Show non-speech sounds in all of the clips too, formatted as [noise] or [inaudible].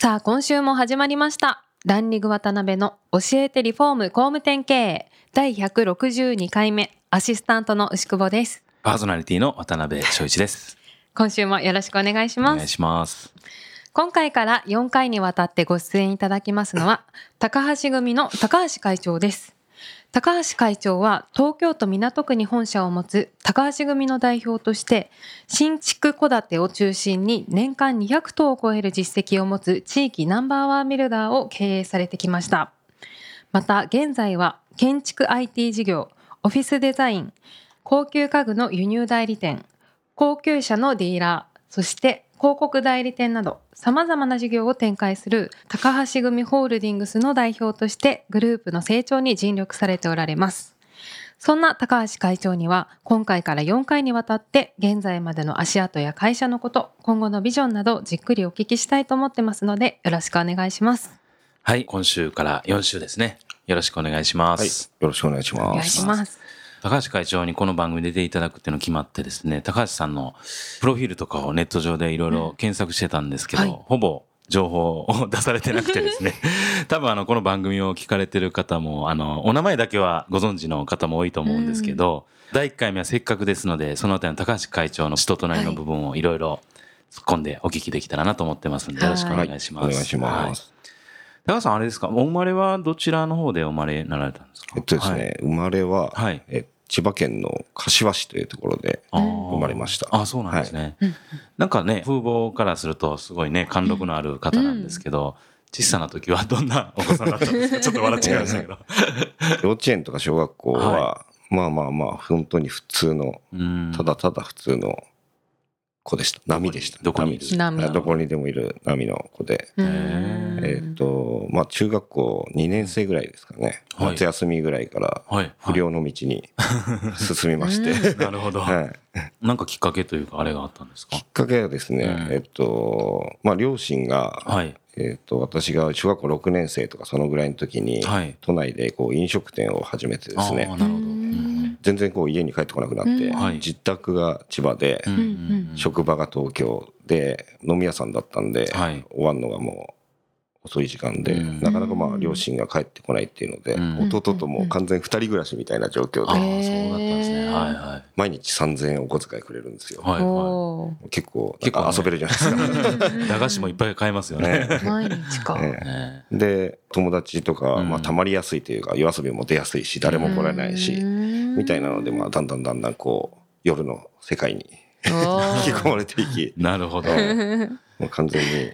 さあ今週も始まりました。ランリング渡辺の教えてリフォーム工務店経営。第162回目アシスタントの牛久保です。パーソナリティの渡辺翔一です。今週もよろしくお願いします。お願いします。今回から4回にわたってご出演いただきますのは高橋組の高橋会長です高橋会長は東京都港区に本社を持つ高橋組の代表として新築戸建てを中心に年間200棟を超える実績を持つ地域ナンバーワンビルダーを経営されてきました。また現在は建築 IT 事業オフィスデザイン高級家具の輸入代理店高級車のディーラーそして広告代理店など様々な事業を展開する高橋組ホールディングスの代表としてグループの成長に尽力されておられます。そんな高橋会長には今回から4回にわたって現在までの足跡や会社のこと、今後のビジョンなどじっくりお聞きしたいと思ってますのでよろしくお願いします。はい、今週から4週ですね。よろしくお願いしまはい、す。よろしくお願いします。お願いします。高橋会長にこの番組に出ていただくっていうの決まってですね、高橋さんのプロフィールとかをネット上でいろいろ検索してたんですけど、はい。ほぼ情報を出されてなくてですね、[laughs] 多分あの、この番組を聞かれてる方も、あの、お名前だけはご存知の方も多いと思うんですけど、第1回目はせっかくですので、そのあたりの高橋会長の人となりの部分をいろいろ突っ込んでお聞きできたらなと思ってますので、よろしくお願いします。お願いします。高橋さん、あれですか、お生まれはどちらの方でお生まれになられたんですか？えっとですね、生まれは、はい。え千葉県の柏市というところで生まれました。あ、そうなんですね。なんかね、風貌からするとすごいね、貫禄のある方なんですけど、小さな時はどんなお子さんだったんですか？[laughs] ちょっと笑っちゃいましたけど。[laughs] 幼稚園とか小学校は、はまあまあまあ、本当に普通の、うんただただ普通の子でした。波でした。どこに？どこにでもいる波の子で。えっと、まあ中学校2年生ぐらいですかね。はい夏休みぐらいからはい。不良の道に進みまして。[laughs] なるほど。はい。なんかきっかけというか、あれがあったんですか？きっかけはですね、うんえっと、まあ両親が、はい。えっと、私が小学校6年生とかそのぐらいの時に、はい都内でこう飲食店を始めてですねあー、なるほど。うん全然こう家に帰ってこなくなって、自宅が千葉で、職場が東京で飲み屋さんだったんで、はい。終わるのがもう遅い時間で、うん。なかなかまあ両親が帰ってこないっていうので、うん。弟とも完全二人暮らしみたいな状況ああ、そうだで、ったんですね。はいは毎日3000円お小遣いくれるんですよ。い。はい。はおー。結構結構遊べるじゃないですか。い。駄菓子もいっぱい買えますよね。毎日か。ね。ね。で友達とか、うん。まあ、たまりやすいというか夜遊びも出やすいし誰も来られないし、みたいなので、まあ、だんだんだんだんこう夜の世界に [laughs] 引き込まれていきなるほど。もう完全に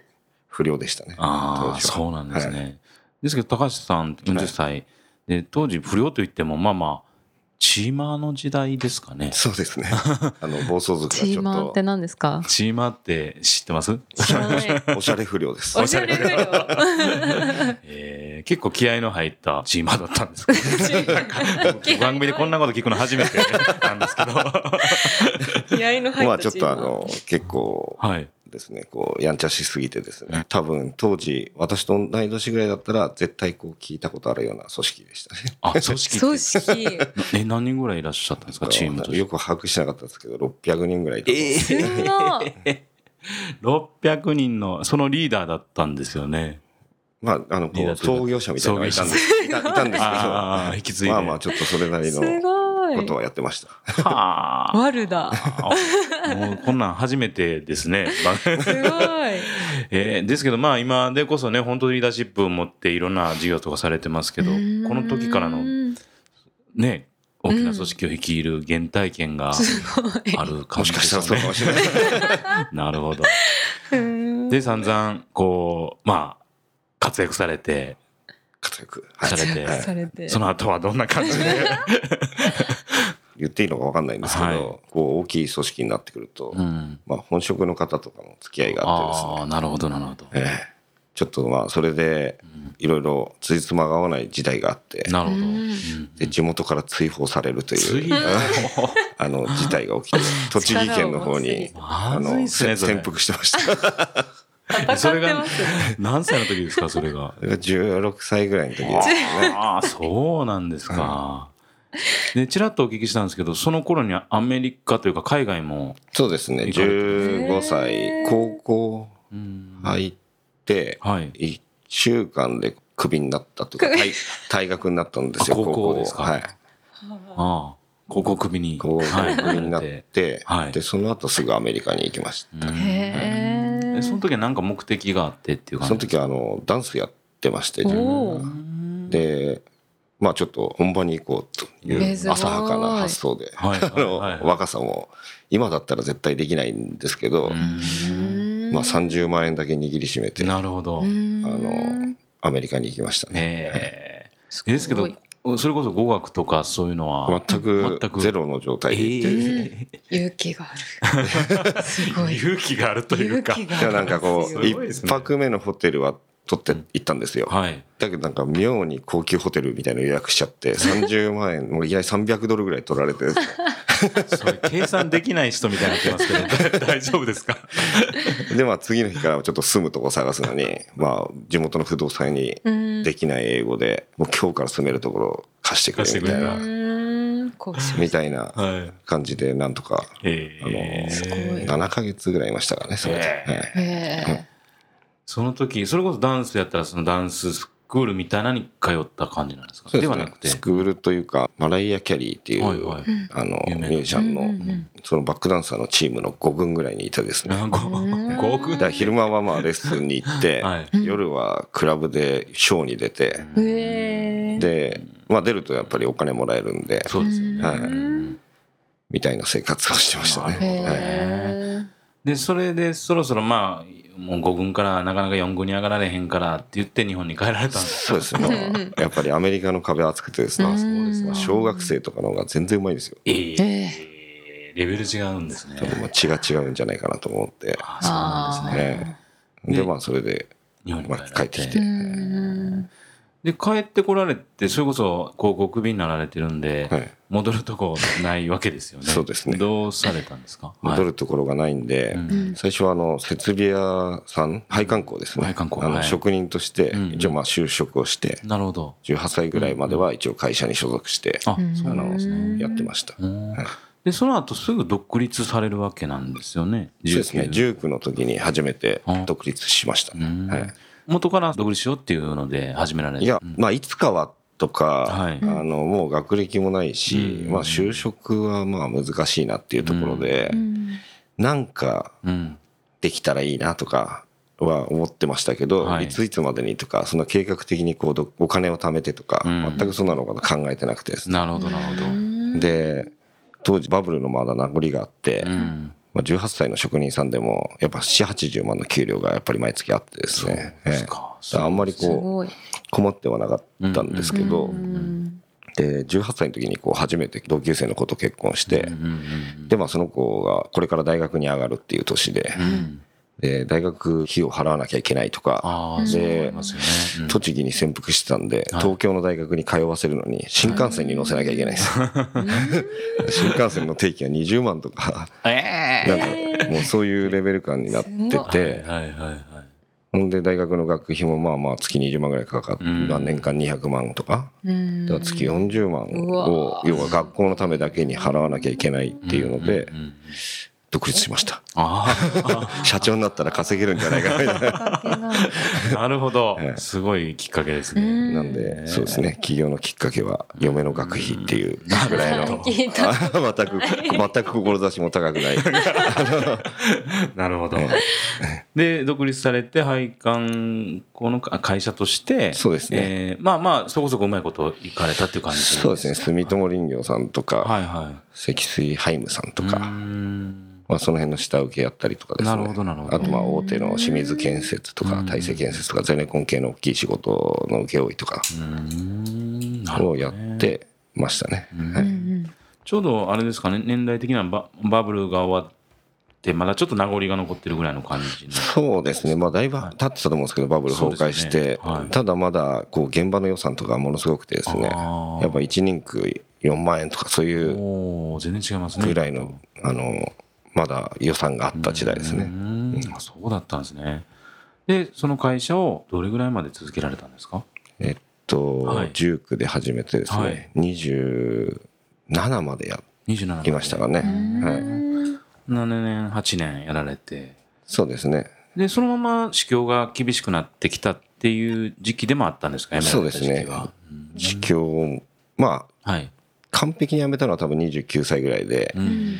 不良でしたね。ああ、そうなんですね。はいですけど、高橋さん40歳、で、当時不良といっても、まあまあ、チーマーの時代ですかね。そうですね。あの暴走族がチーちょっマーって何ですか？チーマーって知ってます？おしゃれ不良です。おしゃれ不良。[laughs] えー、結構気合の入ったチーマーだったんですけど、番組でこんなこと聞くの初めてなんですけど、気合の入ったまあちょっとあの結構はい。ですねこうやんちゃしすぎてですね多分当時私と同い年ぐらいだったら絶対こう聞いたことあるような組織でしたね。あ、組織組。織。え、何人ぐらいいらっしゃったんですか、チームとして。よく把握してなかったですけど600人ぐらいいたえすごい。[laughs] 600人の、そのリーダーだったんですよね。まあ、あの、こう、創業者みたいなのがいたんです。いたいたんです [laughs] ああ、引き継いで。けど、まあまあ、ちょっとそれなりすの。ことはやってました。はあ。ワルだ。もうこんなん初めてですね。すごい。[laughs] えーですけどまあ今でこそね本当にリーダーシップを持っていろんな事業とかされてますけどこの時からのね大きな組織を率いる原体験が。ある感もしかしたじですよね。らそうかもしれない。[laughs] なるほど。うんで散々こうまあ活躍されて活躍。はいされてはいされて。その後はどんな感じで？[laughs] 言っていいのか分かんないんですけど、はい。こう大きい組織になってくると、うん。まあ、本職の方とかの付き合いがあってですね。ああ、なるほど、なるほど。えちょっとまあそれでいろいろつじつまが合わない時代があってなるほど。で地元から追放されると追いう放？[laughs] あの事態が起きて栃木県の方に [laughs] あの潜伏してました。戦 [laughs] それが何歳の時ですかそれが？それが16歳ぐらいの時ですね。ああそうなんですか。でちらっとお聞きしたんですけどその頃にはアメリカというか海外も、そうですね。行かれて15歳高校うん。入ってはい。1週間でクビになったというか退退学になったんですよあ高校ですか？はい。ああ高校首に。高校はい。クビになって、はい。でその後すぐアメリカに行きました。うん。へえでその時は何か目的があってっていう感じその時はあのダンスやってまして自分おが。ーでまあちょっと本場に行こうという浅はかな発想で、若さも今だったら絶対できないんですけど、うん。まあ、30万円だけ握りしめてあなるほど。のアメリカに行きましたね。ええですけどそれこそ語学とかそういうのは全く全く。ゼロの状態。で行って、え勇気がある。すごい。え勇気があるというか。勇気がじゃあなんかこすうね。一泊目のホテルは取って行ったんですよ、はい。だけどなんか妙に高級ホテルみたいなの予約しちゃって30万円もういきなり300ドルぐらい取られてそれ計算できない人みたいになってますけど大丈夫ですか？でまあ次の日からちょっと住むとこ探すのにまあ地元の不動産にうん。できない英語でもう今日から住めるところ貸してくれみたいな。みたいなはい。感じでなんとかえあのえすごい7ヶ月ぐらいいましたかねそれで、ええはい。その時それこそダンスやったらそのダンススクールみたいなのに通った感じなんですか？ですね。ではなくて。スクールというかマライア・キャリーっていう、はいはい。あのミュージシャンの、うんうんうん。そのバックダンサーのチームの5軍ぐらいにいてですね。あ [laughs] ごうんご億だ昼間はまあレッスンに行って、[laughs] はい。夜はクラブでショーに出て、で、まあ、出るとやっぱりお金もらえるんでそうですよね。はい。うんみたいな生活をしてましたね。へはい。えでそれでそろそろまあもう5軍からなかなか4軍に上がられへんからって言って日本に帰られたんですそうですね。やっぱりアメリカの壁厚くてですね、うん。そうですね。小学生とかの方が全然うまいですよ。えええレベル違うんですね。ちょっともう血が違うんじゃないかなと思って。あそうなんですね。ええ。で、まあそれで、日本にまあ帰られて。帰ってきて。うんで帰ってこられてそれこそ高校クビになられてるんで、はい。戻るとこないわけですよね。そうですね。どうされたんですか？戻るところがないんで、うん。最初はあの設備屋さん配管工ですね。配管工。あのはい。職人としてうん一応まあ就職をしてなるほど。18歳ぐらいまでは一応会社に所属してあうん。そうなんですねやってました。でその後すぐ独立されるわけなんですよねそうですね。19 19の時に初めて独立しました。うん。はい元から独立しようっていうので始められた。いやうん。まあいつかはとかはい。あのもう学歴もないしうん。まあ就職はまあ難しいなっていうところでうん。なんかうん。できたらいいなとかは思ってましたけど、はい。い、ついつまでにとかその計画的にこうどお金を貯めてとか、うん。全くそんなのこと考えてなくてですね。なるほどなるほど。うん。で当時バブルのまだ名残があって、うんまあ、18歳の職人さんでもやっぱ780万の給料がやっぱり毎月あってですね。そうですええ。あんまりこう困ってはなかったんですけど、うんで18歳の時にこう初めて同級生の子と結婚して、うんうんでまあその子がこれから大学に上がるっていう年で,、で大学費を払わなきゃいけないとかああそう思いますよね。うん。栃木に潜伏してたんで、はい。東京の大学に通わせるのに新幹線に乗せなきゃいけないです、[laughs] 新幹線の定期が20万とか。えなんかもうそういうレベル感になってえてはいはいはいほんで大学の学費もまあまあ月20万ぐらいかかって、年間？200万とか。うん。だから月40万を要は学校のためだけに払わなきゃいけないっていうので独立しました。あ [laughs] 社長になったら稼げるんじゃないかみたいな。[laughs] なるほど。ええ。すごいきっかけですね。うん。なんでそうですね。起業のきっかけは嫁の学費っていう。ぐらいの全く全く志も高くない。[laughs] なるほど。えで独立されて配管この会社としてそうですね。えーまあまあそこそこうまいこといかれたっていう感じそうですね。住友林業さんとかはいはい。積水ハイムさんとか、んまあ、その辺の下請けやったりとかですね。なるほどなるほど。あとまあ大手の清水建設とかうん。大成建設とかゼネコン系の大きい仕事の請負とかをやってましたね。うん。はい。うんちょうどあれですかね年代的にはババブルが終わっってまだちょっと名残が残ってるぐらいの感じの。そうですね、まあ、だいぶ経ってたと思うんですけど、バブル崩壊して、よねはい。ただまだこう現場の予算とかものすごくてですね、やっぱ1人区4万円とか、そういうおー全然違いますね。ぐらいの、あのまだ予算があった時代ですうね。ん。あそうだったんですね。でその会社をどれぐらいまで続けられたんですか？えっと、はい。19区で始めてですね、はい。27までや27りましたかね。はい、7年8年やられて。そうですね。でそのまま市況が厳しくなってきたっていう時期でもあったんですか？辞められた時期は。市況、まあ、はい、完璧に辞めたのは多分29歳ぐらいで、うん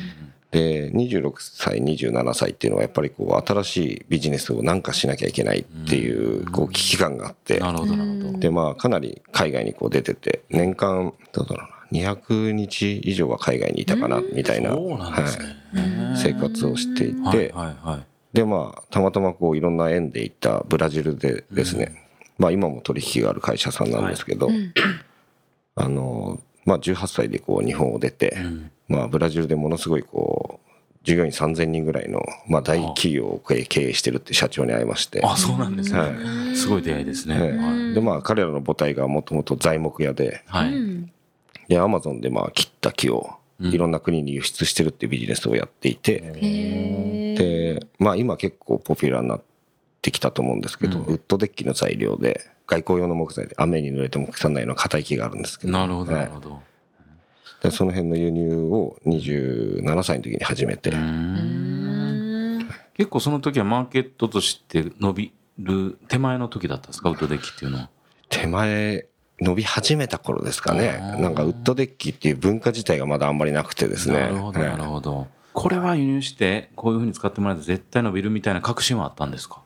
で、26歳、27歳っていうのはやっぱりこう、新しいビジネスをなんかしなきゃいけないっていう、こう、危機感があって、なるほどなるほど。で、まあ、かなり海外にこう出てて、年間、どうだろうな、200日以上は海外にいたかな、みたいな、そうなんですね、はい。生活をしていて、はいはいはい。で、まあ、たまたまこう、いろんな縁で行ったブラジルでですね、まあ、今も取引がある会社さんなんですけど、あの、まあ、18歳でこう、日本を出て、うん。まあ、ブラジルでものすごいこう、従業員3000人ぐらいの、まあ、大企業を経営してるって社長に会いまして、あそうなんですね、はすごい出会いですね、はい。はい。で、まあ、彼らの母体がもともと材木屋で、はい。で、アマゾンでまあ、切った木をうん。いろんな国に輸出してるっていうビジネスをやっていて、へー。で、まあ、今結構ポピュラーになってきたと思うんですけど、うん。ウッドデッキの材料で、外交用の木材で雨に濡れても腐らないような硬い木があるんですけど、なるほどはないるほど、でその辺の輸入を27歳の時に始めて、結構その時はマーケットとして伸びる手前の時だったんですか？ウッドデッキっていうのは。手前伸び始めた頃ですかね。なんかウッドデッキっていう文化自体がまだあんまりなくてですね。なるほどはいなるほど。これは輸入してこういうふうに使ってもらえて絶対伸びるみたいな確信はあったんですか？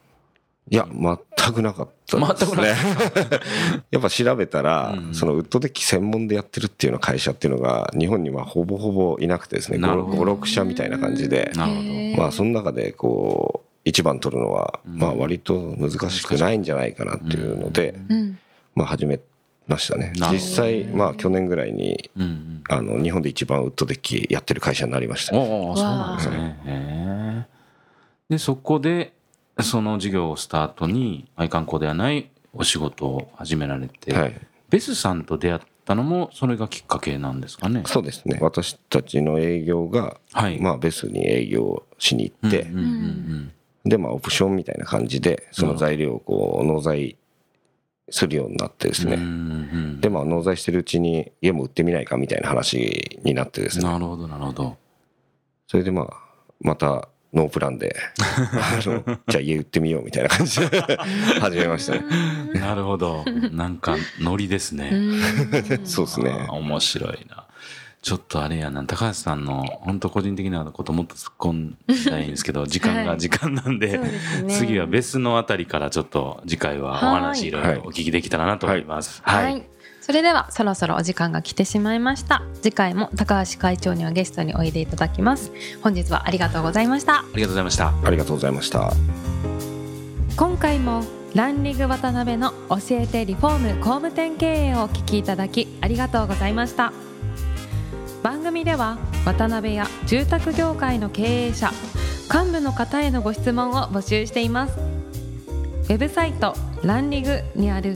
いや全くなかったです全くなね [laughs] やっぱ調べたら、うん。そのウッドデッキ専門でやってるっていうような会社っていうのが日本にはほぼほぼいなくてですねなるほど。56社みたいな感じでなるほど。へーまあその中でこう一番取るのは、うん。まあ割と難しくないんじゃないかなっていうので、うん。まあ始めましたね。実際まあ去年ぐらいにうんうん。あの日本で一番ウッドデッキやってる会社になりましたおおそうなんですね。でそこでその事業をスタートに愛観光ではないお仕事を始められて、はい。ベスさんと出会ったのもそれがきっかけなんですかね？そうですね。私たちの営業が、はい。まあベスに営業しに行って、うんうんうんでまあオプションみたいな感じでその材料をこう納材するようになってですね、うんうん。うんでまあ納材してるうちに家も売ってみないかみたいな話になってですね。なるほどなるほど。それでまあまたノープランで [laughs] あのじゃあ家売ってみようみたいな感じで [laughs] 始めましたね。[laughs] なるほど。なんかノリですね、うん。そうですね。面白いな。ちょっとあれやな。高橋さんの本当個人的なこともっと突っ込んだいんですけど時間はい。が時間なんで,、そうですね。次は別のあたりからちょっと次回はお話いろいろお聞きできたらなと思います。はい、それではそろそろお時間が来てしまいました。次回も高橋会長にはゲストにおいでいただきます。本日はありがとうございました。ありがとうございました。ありがとうございました。今回もランリング渡辺の教えてリフォーム工務店経営をお聞きいただきありがとうございました。番組では渡辺や住宅業界の経営者幹部の方へのご質問を募集しています。ウェブサイトランリグにある